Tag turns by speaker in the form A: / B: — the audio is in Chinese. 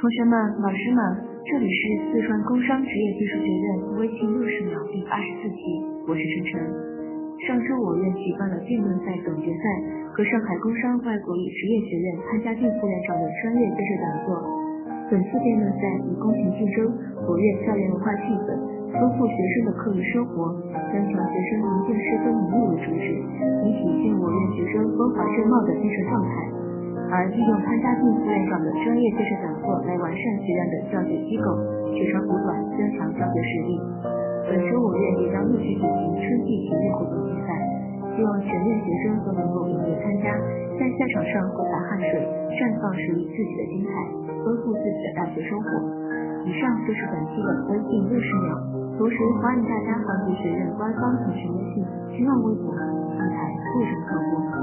A: 同学们、老师们，这里是四川工商职业技术学院微信六十秒第二十四期，我是晨晨。上周我院举办了辩论赛总决赛和上海工商外国语职业学院潘家俊副院长的专业介绍讲座。本次辩论赛以公平竞争、活跃校园文化气氛。丰富学生的课余生活，增强学生营建师资能力为主旨，以体现我院学生风华正茂的精神状态。而利用潘家俊副院长的专业介绍讲座来完善学院的教学机构，取长补短，增强教学实力。本周我院也将陆续举行春季体育活动比赛，希望全院学生都能够踊跃参加，在赛场上挥洒汗水，绽放属于自己的精彩，丰富自己的大学生活。以上就是本期的微信六十秒。同时欢迎大家关注学院官方腾讯微信、新浪微博、平台各种客户。